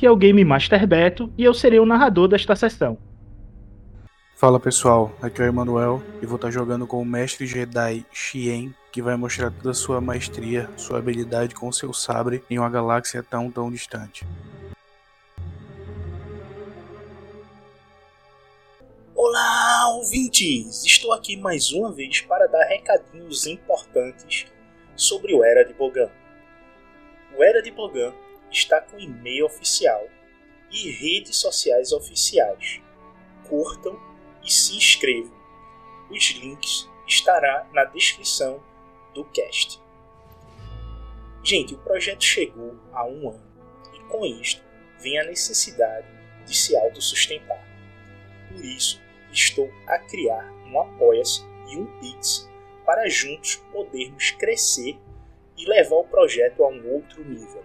Que é o Game Master Beto e eu serei o narrador desta sessão. Fala pessoal, aqui é o Emanuel e vou estar jogando com o mestre Jedi Xien, que vai mostrar toda a sua maestria, sua habilidade com seu sabre em uma galáxia tão tão distante. Olá, ouvintes! Estou aqui mais uma vez para dar recadinhos importantes sobre o Era de Bogan. O Era de Bogan está com e-mail oficial e redes sociais oficiais. Curtam e se inscrevam. Os links estará na descrição do cast. Gente, o projeto chegou a um ano e com isto vem a necessidade de se autossustentar. Por isso, estou a criar um Apoia-se e um Pix para juntos podermos crescer e levar o projeto a um outro nível.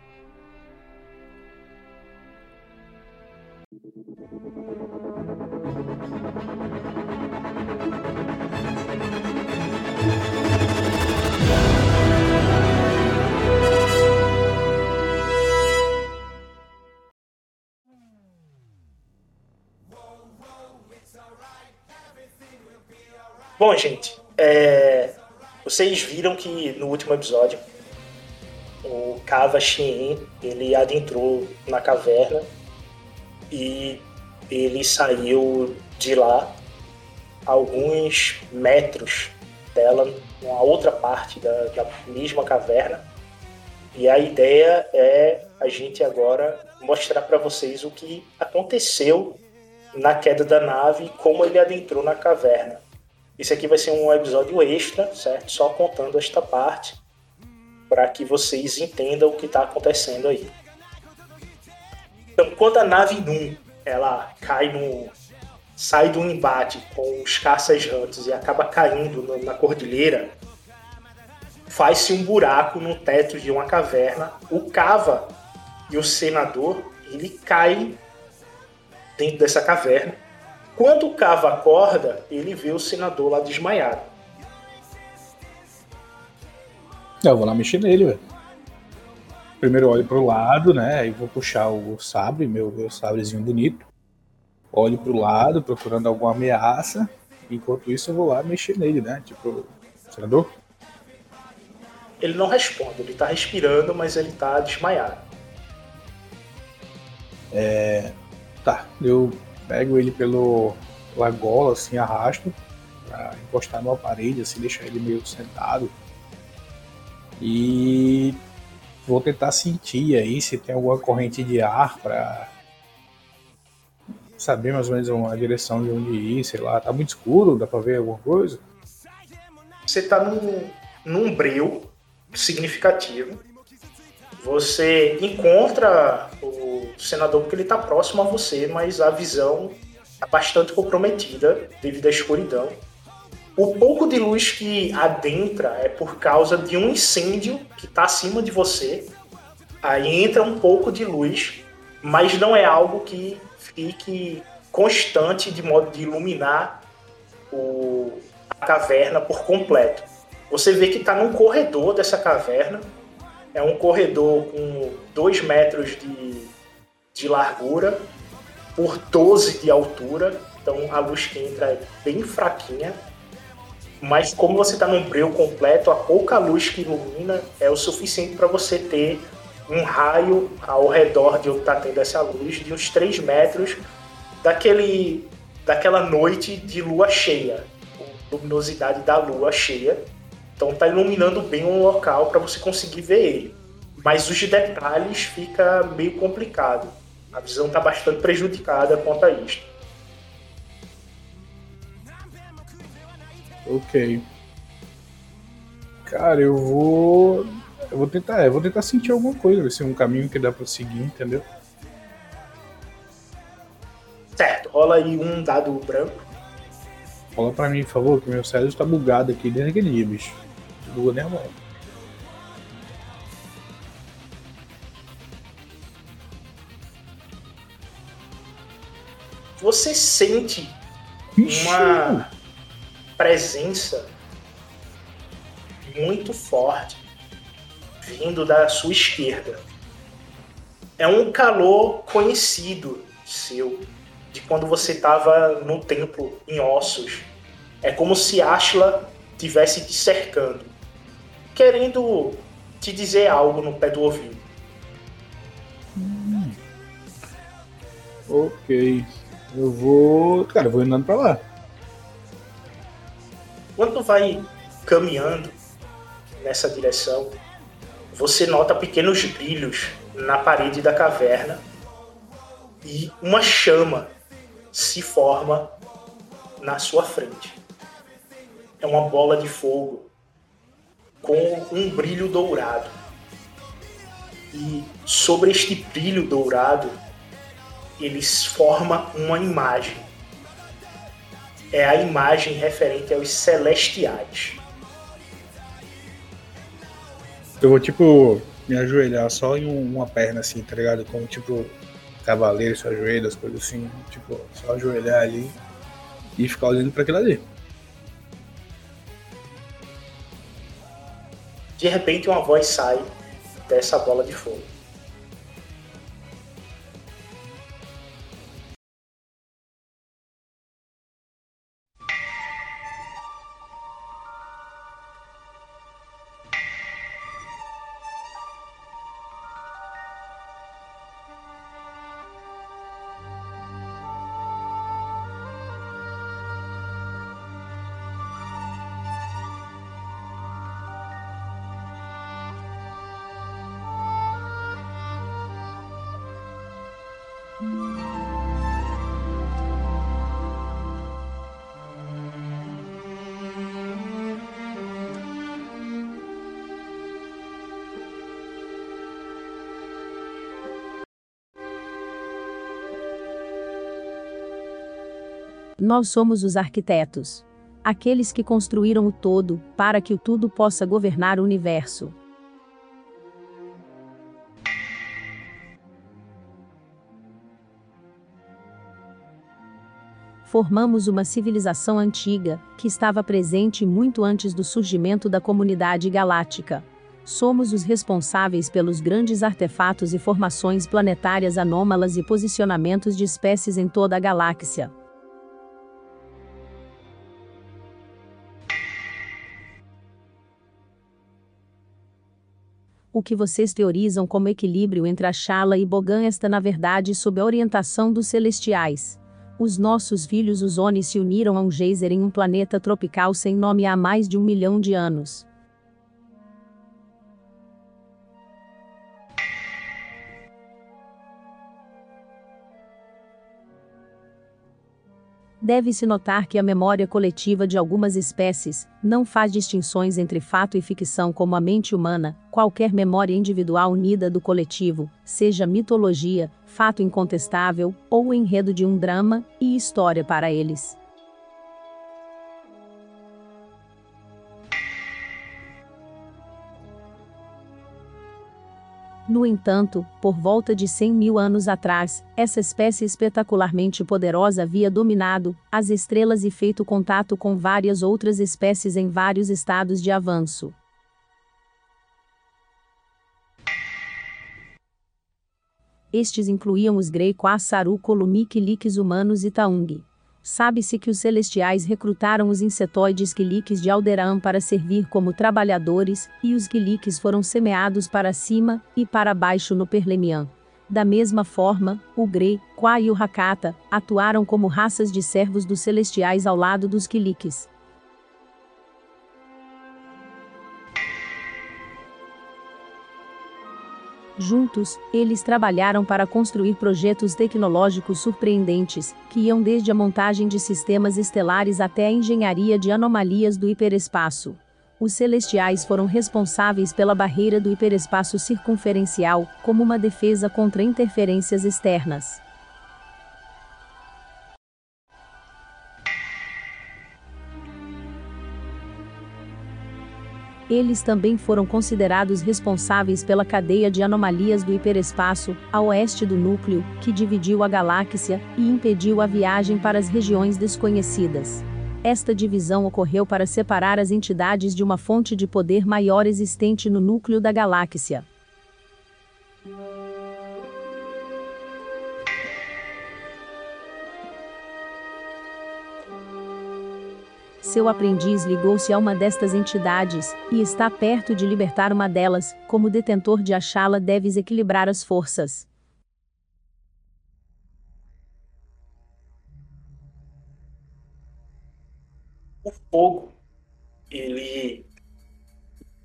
Bom, gente, é... vocês viram que no último episódio o Kava Shin ele adentrou na caverna e ele saiu de lá alguns metros dela, numa outra parte da, da mesma caverna. E a ideia é a gente agora mostrar para vocês o que aconteceu na queda da nave e como ele adentrou na caverna. Esse aqui vai ser um episódio extra, certo? Só contando esta parte para que vocês entendam o que está acontecendo aí. Então, quando a nave Num ela cai no sai do embate com os caças rantos e acaba caindo na cordilheira, faz-se um buraco no teto de uma caverna. O Cava e o senador ele caem dentro dessa caverna. Quando o Cava acorda, ele vê o senador lá desmaiado. Eu vou lá mexer nele, velho. Primeiro olho pro lado, né? Aí vou puxar o sabre, meu, meu sabrezinho bonito. Olho pro lado, procurando alguma ameaça. Enquanto isso, eu vou lá mexer nele, né? Tipo, senador? Ele não responde, ele tá respirando, mas ele tá desmaiado. É. Tá, eu pego ele pelo pela gola, assim, arrasto, pra encostar numa parede, assim, deixar ele meio sentado e vou tentar sentir aí se tem alguma corrente de ar para saber mais ou menos uma direção de onde ir, sei lá. Tá muito escuro, dá para ver alguma coisa? Você tá num, num breu significativo. Você encontra senador porque ele está próximo a você, mas a visão é bastante comprometida devido à escuridão. O pouco de luz que adentra é por causa de um incêndio que está acima de você. Aí entra um pouco de luz, mas não é algo que fique constante de modo de iluminar o, a caverna por completo. Você vê que está num corredor dessa caverna. É um corredor com 2 metros de, de largura por 12 de altura. Então a luz que entra é bem fraquinha mas como você está num breu completo, a pouca luz que ilumina é o suficiente para você ter um raio ao redor de onde está tendo essa luz de uns 3 metros daquele, daquela noite de lua cheia, luminosidade da lua cheia. Então está iluminando bem um local para você conseguir ver ele. Mas os detalhes fica meio complicado. A visão está bastante prejudicada quanto a isto. Ok. Cara, eu vou. Eu vou tentar. Eu vou tentar sentir alguma coisa, ver se é um caminho que dá pra seguir, entendeu? Certo, rola aí um dado branco. Fala pra mim, por favor, que meu cérebro tá bugado aqui desde aquele dia, bicho. Bugou nem a mão. Você sente uma presença muito forte vindo da sua esquerda. É um calor conhecido seu, de quando você estava no templo em ossos. É como se Ashla tivesse te cercando, querendo te dizer algo no pé do ouvido. Ok. Eu vou. Cara, eu vou andando pra lá. Quando vai caminhando nessa direção, você nota pequenos brilhos na parede da caverna e uma chama se forma na sua frente. É uma bola de fogo com um brilho dourado. E sobre este brilho dourado, eles formam uma imagem. É a imagem referente aos celestiais. Eu vou, tipo, me ajoelhar só em um- uma perna, assim, tá ligado? Como, tipo, cavaleiro, se ajoelha, as coisas assim. Tipo, só ajoelhar ali e ficar olhando pra aquilo ali. De repente, uma voz sai dessa bola de fogo. Nós somos os arquitetos. Aqueles que construíram o todo, para que o tudo possa governar o universo. Formamos uma civilização antiga, que estava presente muito antes do surgimento da comunidade galáctica. Somos os responsáveis pelos grandes artefatos e formações planetárias anômalas e posicionamentos de espécies em toda a galáxia. O que vocês teorizam como equilíbrio entre a Shala e Bogan está na verdade sob a orientação dos celestiais. Os nossos filhos os se uniram a um geyser em um planeta tropical sem nome há mais de um milhão de anos. Deve-se notar que a memória coletiva de algumas espécies não faz distinções entre fato e ficção como a mente humana, qualquer memória individual unida do coletivo, seja mitologia, fato incontestável ou enredo de um drama e história para eles. No entanto, por volta de 100 mil anos atrás, essa espécie espetacularmente poderosa havia dominado as estrelas e feito contato com várias outras espécies em vários estados de avanço. Estes incluíam os Grey Quassaru Columikiliques humanos e Taung. Sabe-se que os celestiais recrutaram os insetoides Quiliques de Alderan para servir como trabalhadores, e os Quiliques foram semeados para cima e para baixo no Perlemian. Da mesma forma, o Grey, Qua e o Hakata atuaram como raças de servos dos celestiais ao lado dos Quiliques. Juntos, eles trabalharam para construir projetos tecnológicos surpreendentes, que iam desde a montagem de sistemas estelares até a engenharia de anomalias do hiperespaço. Os celestiais foram responsáveis pela barreira do hiperespaço circunferencial, como uma defesa contra interferências externas. Eles também foram considerados responsáveis pela cadeia de anomalias do hiperespaço, a oeste do núcleo, que dividiu a galáxia e impediu a viagem para as regiões desconhecidas. Esta divisão ocorreu para separar as entidades de uma fonte de poder maior existente no núcleo da galáxia. Seu aprendiz ligou-se a uma destas entidades, e está perto de libertar uma delas, como detentor de achá-la deves equilibrar as forças. O fogo, ele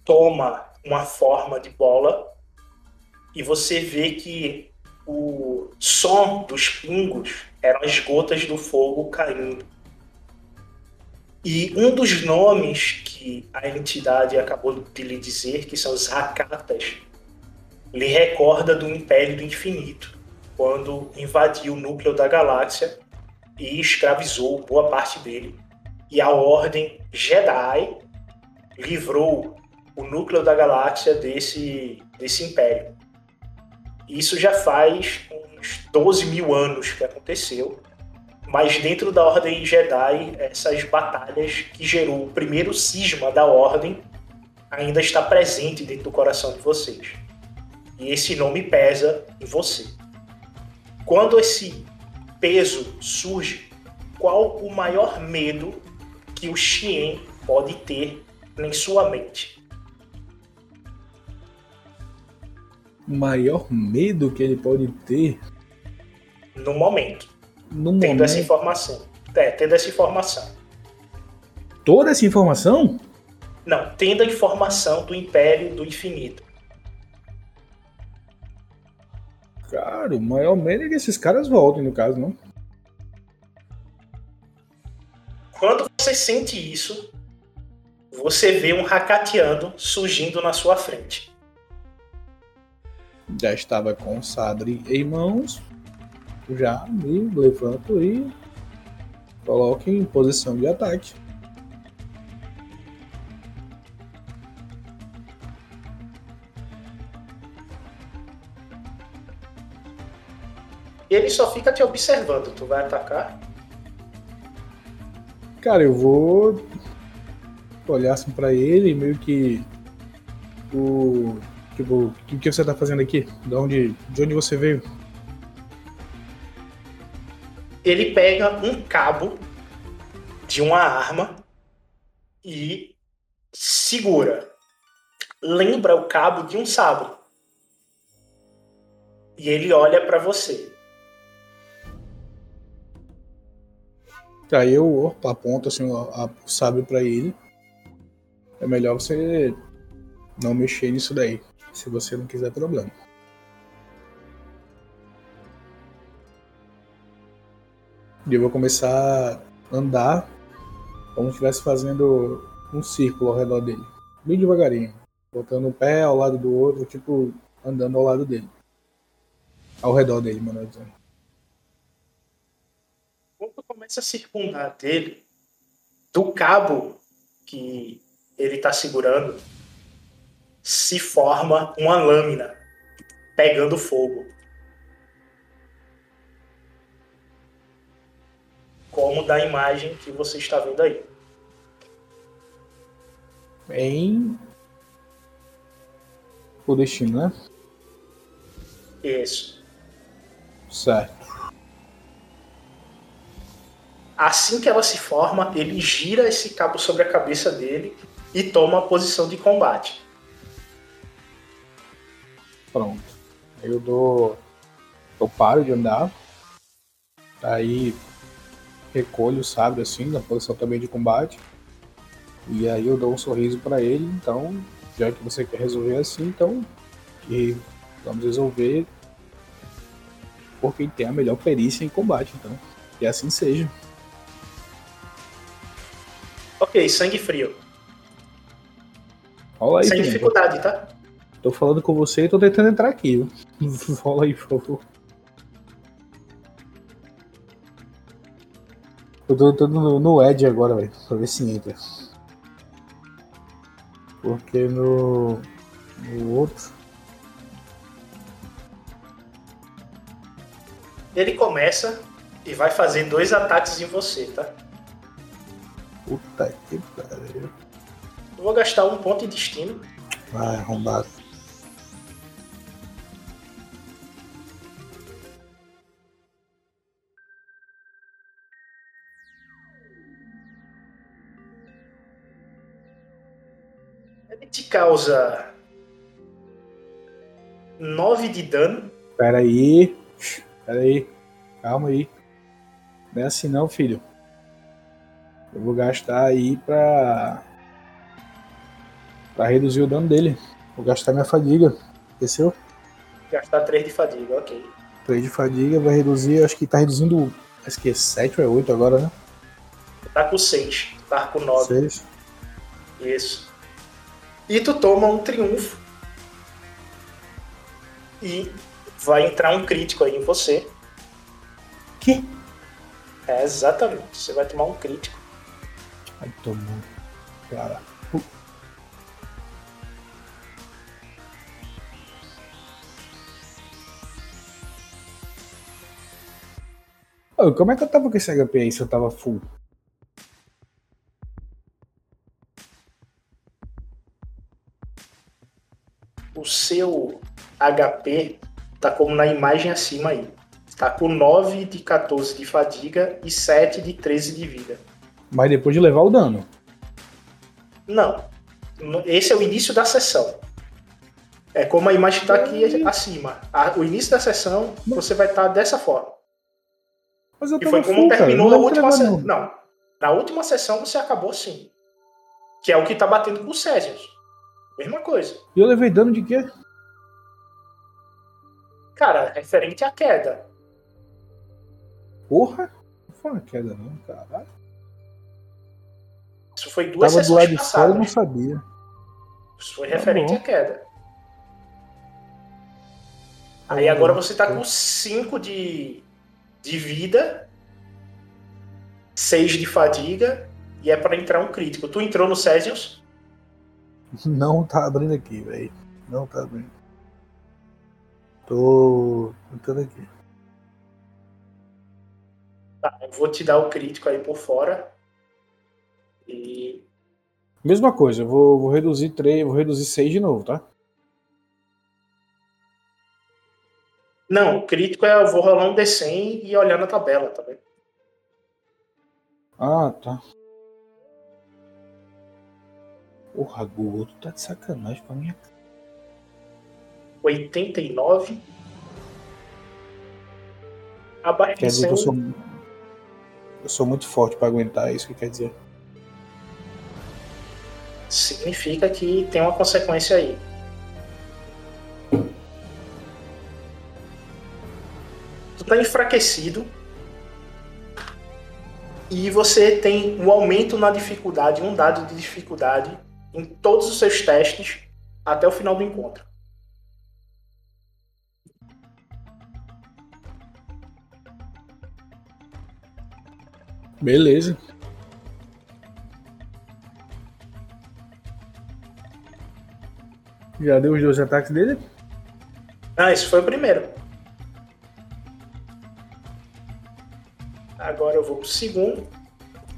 toma uma forma de bola e você vê que o som dos pingos eram as gotas do fogo caindo e um dos nomes que a entidade acabou de lhe dizer, que são os Hakatas, lhe recorda do Império do Infinito, quando invadiu o núcleo da galáxia e escravizou boa parte dele. E a Ordem Jedi livrou o núcleo da galáxia desse, desse império. Isso já faz uns 12 mil anos que aconteceu. Mas dentro da Ordem Jedi, essas batalhas que gerou o primeiro cisma da Ordem ainda está presente dentro do coração de vocês. E esse nome pesa em você. Quando esse peso surge, qual o maior medo que o Xien pode ter em sua mente? O maior medo que ele pode ter? No momento no tendo momento. essa informação. É, tendo essa informação. Toda essa informação? Não, tendo a informação do Império do Infinito. Cara, o maior medo é que esses caras voltem, no caso, não? Quando você sente isso, você vê um Hakatiano surgindo na sua frente. Já estava com o Sadri em mãos. Já me levanto e coloco em posição de ataque. Ele só fica te observando. Tu vai atacar? Cara, eu vou olhar assim pra ele, meio que o tipo, o que, você tá fazendo aqui? De onde, de onde você veio? Ele pega um cabo de uma arma e segura. Lembra o cabo de um sabre. E ele olha pra você. Aí eu aponto assim a- o sabre pra ele. É melhor você não mexer nisso daí, se você não quiser problema. E eu vou começar a andar como se estivesse fazendo um círculo ao redor dele. Bem devagarinho. Botando um pé ao lado do outro, tipo, andando ao lado dele. Ao redor dele, mano. Quando tu começa a circundar dele, do cabo que ele está segurando, se forma uma lâmina pegando fogo. Como da imagem que você está vendo aí. Em. O destino, né? Isso. Certo. Assim que ela se forma, ele gira esse cabo sobre a cabeça dele e toma a posição de combate. Pronto. Eu dou. Eu paro de andar. Aí recolho o sabre assim, na posição também de combate. E aí eu dou um sorriso pra ele. Então, já que você quer resolver assim, então. E vamos resolver por quem tem a melhor perícia em combate, então. Que assim seja. Ok, sangue frio. Rola aí, Sem dificuldade, tá? Tô falando com você e tô tentando entrar aqui. Rola aí, por favor. Eu tô, tô no, no Edge agora, velho. Pra ver se entra. Porque no. No outro. Ele começa e vai fazer dois ataques em você, tá? Puta que pariu. Eu vou gastar um ponto de destino. Vai, arrombado. Ele te causa 9 de dano. Pera aí. Pera aí. Calma aí. Não é assim não, filho. Eu vou gastar aí pra. pra reduzir o dano dele. Vou gastar minha fadiga. Esqueceu? Gastar 3 de fadiga, ok. 3 de fadiga vai reduzir. Acho que tá reduzindo. Acho que é 7 ou é 8 agora, né? Tá com 6. Tá com 9. 6. Isso. E tu toma um triunfo. E vai entrar um crítico aí em você. Que? É, exatamente. Você vai tomar um crítico. Ai, tomou. Cara. Uh. Como é que eu tava com esse HP aí se eu tava full? O seu HP tá como na imagem acima aí. Tá com 9 de 14 de fadiga e 7 de 13 de vida. Mas depois de levar o dano. Não. Esse é o início da sessão. É como a imagem está aqui acima. O início da sessão, você vai estar dessa forma. Mas eu E foi como full, terminou não a deve última sessão. não. Na última sessão você acabou sim. Que é o que tá batendo com o Césius. Mesma coisa. E eu levei dano de quê? Cara, referente à queda. Porra! Não foi uma queda não, caralho. Isso foi duas Tava do lado sessões de fora, eu não passadas. sabia. Isso foi referente bom. à queda. Aí Tá agora você tá com 5 de, de vida, 6 de fadiga, e é pra entrar um crítico. Tu entrou no Cesius? Não tá abrindo aqui, velho. Não tá abrindo. Tô tentando aqui. Tá, eu vou te dar o crítico aí por fora. E. Mesma coisa, eu vou, vou reduzir 3, vou reduzir 6 de novo, tá? Não, o crítico é eu vou rolar um D100 e olhar na tabela tá também. Ah, tá. Porra, Google, tu tá de sacanagem com a minha cara. 89. Abaixo Quer de dizer que eu 100. sou. Eu sou muito forte pra aguentar é isso que quer dizer. significa que tem uma consequência aí. Tu tá enfraquecido e você tem um aumento na dificuldade, um dado de dificuldade em todos os seus testes até o final do encontro. Beleza. Já deu os dois ataques dele? Ah, esse foi o primeiro. Agora eu vou pro segundo.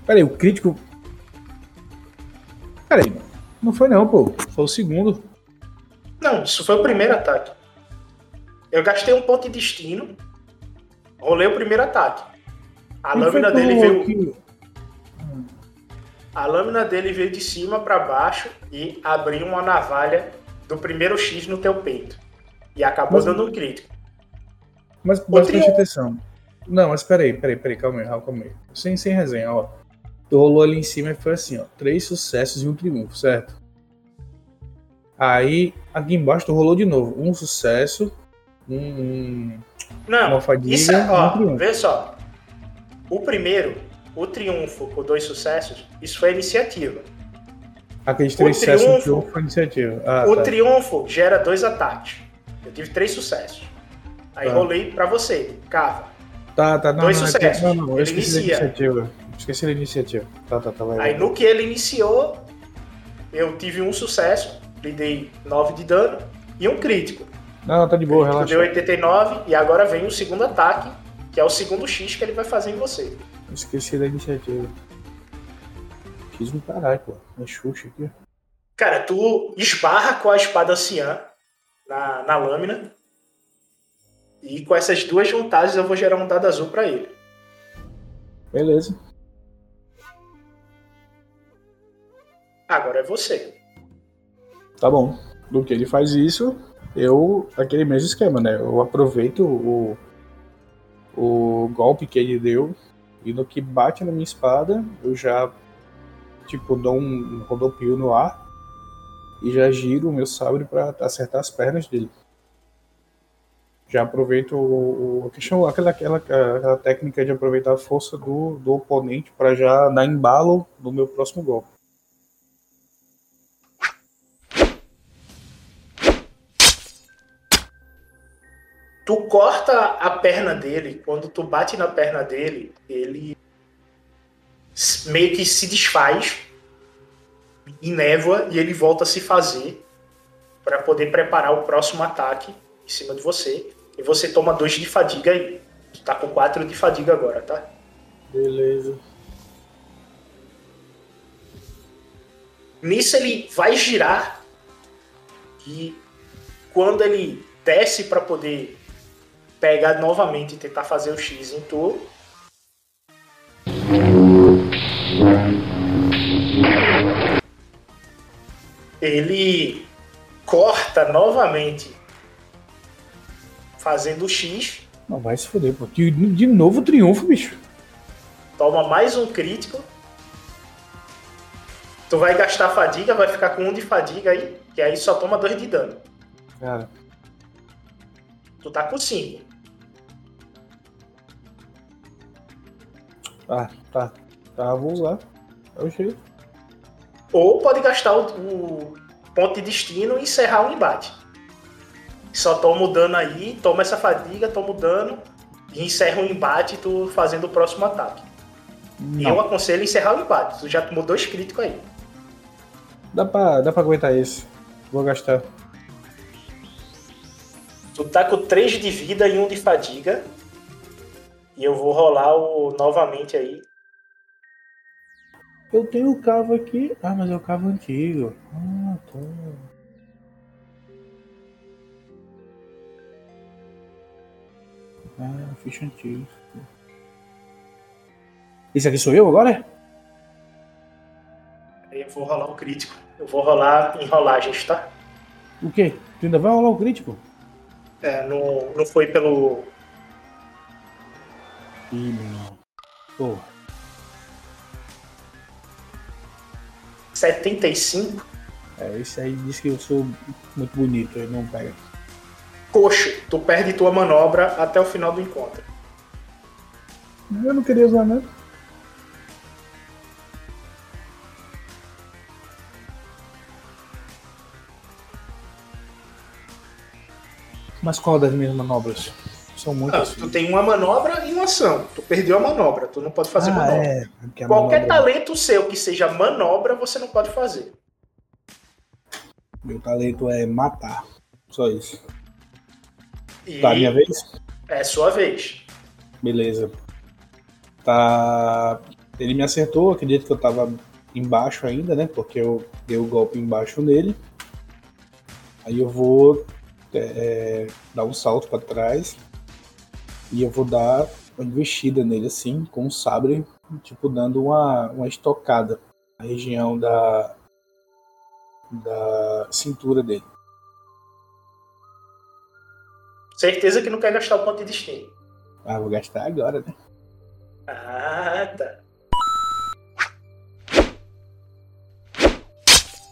Peraí, o crítico. Não foi não, pô. Foi o segundo. Não, isso foi o primeiro ataque. Eu gastei um ponto de destino. Rolei o primeiro ataque. A Quem lâmina dele veio. aqui? A lâmina dele veio de cima para baixo e abriu uma navalha do primeiro X no teu peito. E acabou Mas- dando um crítico. Mas, mas preste atenção. Não, mas peraí, peraí, peraí, calma aí, calma aí. Sem, sem resenha, ó. Tu rolou ali em cima e foi assim, ó. Três sucessos e um triunfo, certo? Aí, aqui embaixo tu rolou de novo. Um sucesso, um, um- Não, uma fadiga isso é, um ó, triunfo. vê só. O primeiro, o triunfo com dois sucessos, isso foi iniciativa. Aqueles o três sucessos e um triunfo- triunfo foi iniciativa. Ah, o tá. triunfo gera dois ataques. Eu tive três sucessos. Aí Tá. rolei pra você, cava. Tá, tá, não, dois não, é sucessos. Não, não, eu Ele esqueci da inicia. iniciativa. Esqueci da iniciativa. Tá, tá, tá, vai. Aí no que ele iniciou, eu tive um sucesso, lhe dei 9 de dano e um crítico. Não, tá de boa, relaxa. deu 89 e agora vem o segundo ataque, que é o segundo X que ele vai fazer em você. Esqueci da iniciativa. Fiz um caralho, pô. É Xuxa aqui. Cara, tu esbarra com a espada anciã na, na lâmina. E com essas duas vantagens eu vou gerar um dado azul pra ele. Beleza. Agora é você. Tá bom. Do que ele faz isso, eu. Aquele mesmo esquema, né? Eu aproveito o. O golpe que ele deu. E no que bate na minha espada, eu já. Tipo, dou um rodopio no ar. E já giro o meu sabre pra acertar as pernas dele. Já aproveito o, o questão, aquela, aquela, aquela técnica de aproveitar a força do, do oponente pra já dar embalo no meu próximo golpe. Corta a perna dele, quando tu bate na perna dele, ele meio que se desfaz em névoa e ele volta a se fazer para poder preparar o próximo ataque em cima de você. E você toma dois de fadiga aí. Tu tá com quatro de fadiga agora, tá? Beleza. Nisso ele vai girar e quando ele desce para poder pegar novamente e tentar fazer o X em tu, ele corta novamente fazendo o X, Não, vai se fuder, pô. De, de novo triunfo, bicho. toma mais um crítico. Tu vai gastar fadiga, vai ficar com um de fadiga aí, que aí só toma dois de dano. Cara, Tu tá com cinco. Ah, tá. Tá, vou usar. É o jeito. Ou pode gastar o, o ponto de destino e encerrar o embate. Só toma o dano aí, toma essa fadiga, toma o dano e encerra o embate tu fazendo o próximo ataque. E eu Não. aconselho encerrar o embate. Tu já tomou dois críticos aí. Dá pra, dá pra aguentar esse. Vou gastar. Tu tá com 3 de vida e 1 de fadiga. E eu vou rolar o novamente aí. Eu tenho o cavo aqui. Ah, mas é o cavo antigo. Ah, tá. Ah, ficha antiga. Esse aqui sou eu agora? Eu vou rolar o crítico. Eu vou rolar em rolagens, tá? O quê? Tu ainda vai rolar o crítico? É, não, não foi pelo. Irmão. Porra. 75. É, esse aí disse que eu sou muito bonito, ele não pega. Coxo, tu perde tua manobra até o final do encontro. Eu não queria usar nada. Mas qual das minhas manobras? São Ah, muitas. tu tem uma manobra e Tu perdeu a manobra, tu não pode fazer ah, manobra. é. Qualquer manobra- talento seu que seja manobra, você não pode fazer. Meu talento é matar. Só isso. E Tá, minha vez? é sua vez. Beleza. Tá. Ele me acertou, acredito que eu tava embaixo ainda, né? Porque eu dei o golpe embaixo nele. Aí eu vou é, dar um salto pra trás. E eu vou dar investida nele assim, com um sabre, tipo, dando uma, uma estocada na região da, da cintura dele. Certeza que não quer gastar o ponto de destino. Ah, vou gastar agora, né? Ah, tá.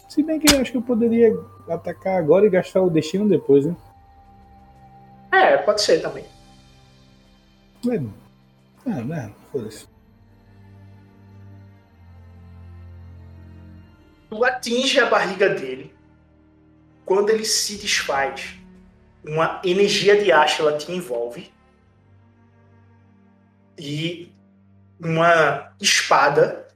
Se bem que eu acho que eu poderia atacar agora e gastar o destino depois, né? É, pode ser também. É, né? Foda-se. Tu atinge a barriga dele. Quando ele se desfaz, uma energia de Ashla te envolve. E uma espada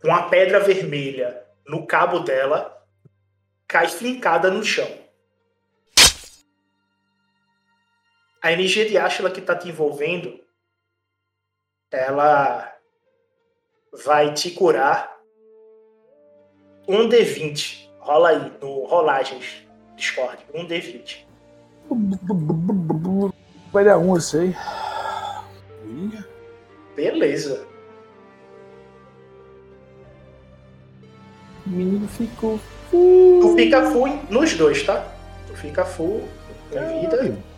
com a pedra vermelha no cabo dela, cai fincada no chão. A energia de Ashla que está te envolvendo, ela vai te curar um D20. Rola aí, no Rolagens Discord. Um D20. Vai dar um, eu sei. Beleza. O menino ficou. Tu fica full nos dois, tá? Tu fica full em vida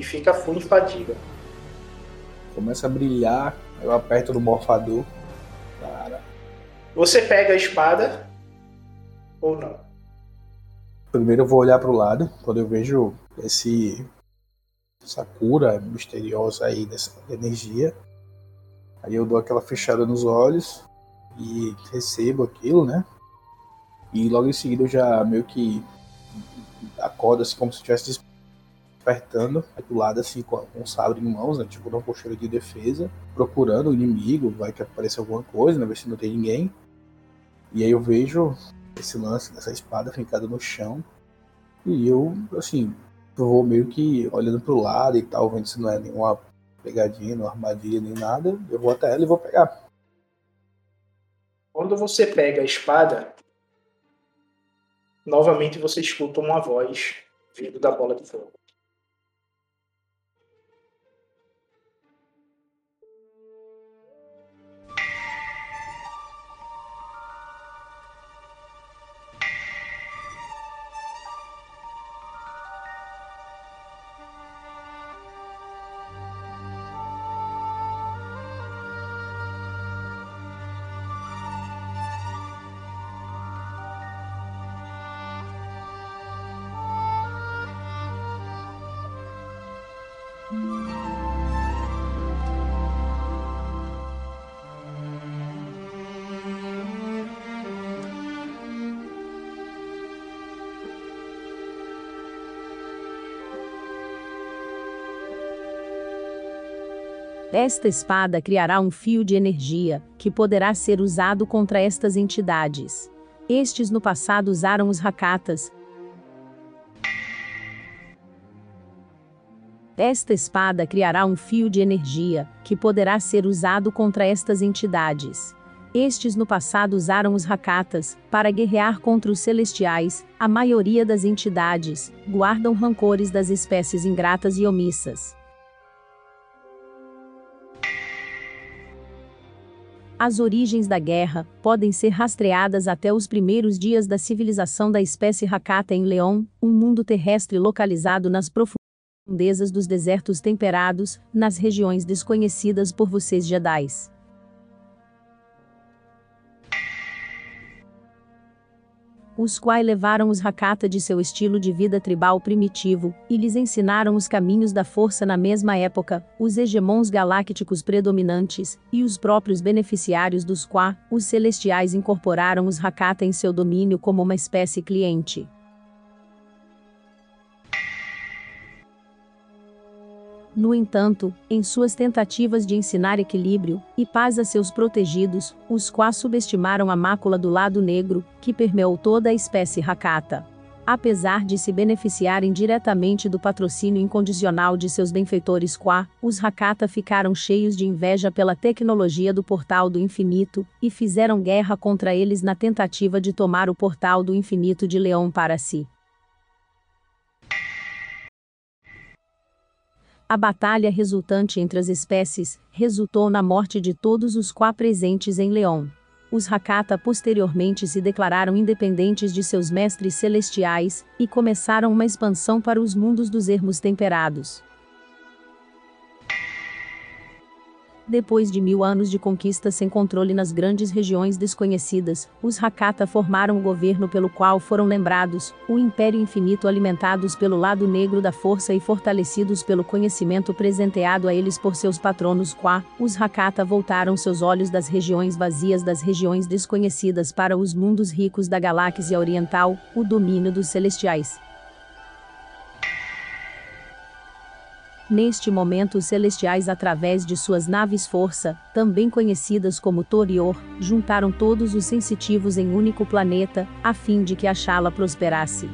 e fica full em fadiga. Começa a brilhar, eu aperto no morfador. Cara. Você pega a espada ou não? Primeiro eu vou olhar pro lado, quando eu vejo esse essa cura misteriosa aí dessa energia. Aí eu dou aquela fechada nos olhos e recebo aquilo, né? E logo em seguida eu já meio que acordo assim como se estivesse despertando, aí do lado assim com um sabre em mãos, né? Tipo uma postura de defesa, procurando o inimigo, vai que apareça alguma coisa, né? Ver se não tem ninguém. E aí eu vejo esse lance dessa espada fincada no chão. E eu, assim, eu vou meio que olhando pro lado e tal, vendo se não é nenhuma pegadinha, nenhuma armadilha, nem nada. Eu vou até ela e vou pegar. Quando você pega a espada, novamente você escuta uma voz vindo da bola de fogo. Esta espada criará um fio de energia, que poderá ser usado contra estas entidades. Estes no passado usaram os Hakatas. Esta espada criará um fio de energia, que poderá ser usado contra estas entidades. Estes no passado usaram os Hakatas, para guerrear contra os celestiais, a maioria das entidades, guardam rancores das espécies ingratas e omissas. As origens da guerra podem ser rastreadas até os primeiros dias da civilização da espécie Hakata em Leon, um mundo terrestre localizado nas profundezas dos desertos temperados, nas regiões desconhecidas por vocês Jedis. Os quais levaram os Hakata de seu estilo de vida tribal primitivo, e lhes ensinaram os caminhos da força na mesma época, os hegemons galácticos predominantes, e os próprios beneficiários dos qua, os celestiais incorporaram os Hakata em seu domínio como uma espécie cliente. No entanto, em suas tentativas de ensinar equilíbrio e paz a seus protegidos, os quais subestimaram a mácula do lado negro, que permeou toda a espécie Hakata. Apesar de se beneficiarem diretamente do patrocínio incondicional de seus benfeitores Qua, os Hakata ficaram cheios de inveja pela tecnologia do Portal do Infinito, e fizeram guerra contra eles na tentativa de tomar o Portal do Infinito de Leão para si. A batalha resultante entre as espécies resultou na morte de todos os qua presentes em León. Os Hakata posteriormente se declararam independentes de seus mestres celestiais e começaram uma expansão para os mundos dos ermos temperados. Depois de mil anos de conquista sem controle nas grandes regiões desconhecidas, os Hakata formaram o governo pelo qual foram lembrados, o Império Infinito alimentados pelo lado negro da força e fortalecidos pelo conhecimento presenteado a eles por seus patronos Qua, os Hakata voltaram seus olhos das regiões vazias das regiões desconhecidas para os mundos ricos da galáxia oriental, o domínio dos celestiais. Neste momento, os celestiais, através de suas naves força, também conhecidas como Torior, juntaram todos os sensitivos em único planeta, a fim de que a Shala prosperasse.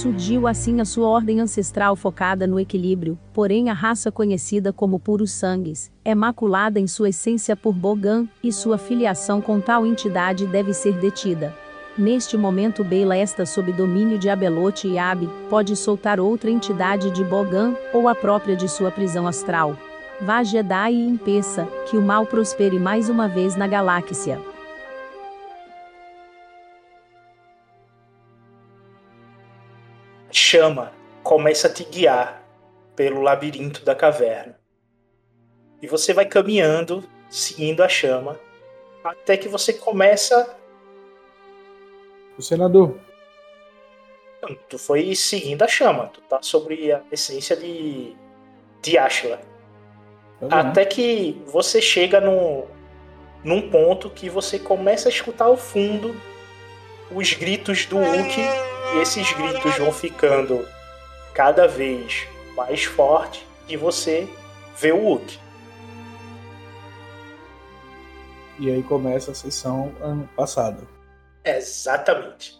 Surgiu assim a sua ordem ancestral focada no equilíbrio, porém a raça conhecida como puros sangues, é maculada em sua essência por Bogan, e sua filiação com tal entidade deve ser detida. Neste momento Bela está sob domínio de Abelote e Abi, pode soltar outra entidade de Bogan, ou a própria de sua prisão astral. Vá Jedi e impeça, que o mal prospere mais uma vez na galáxia. Chama começa a te guiar pelo labirinto da caverna. E você vai caminhando, seguindo a chama, até que você começa. O senador. Tu foi seguindo a chama, tu tá sobre a essência de, de Ashla. Tá até que você chega no, num ponto que você começa a escutar ao fundo os gritos do Hulk e esses gritos vão ficando cada vez mais fortes e você vê o Hulk. E aí começa a sessão ano passado. Exatamente.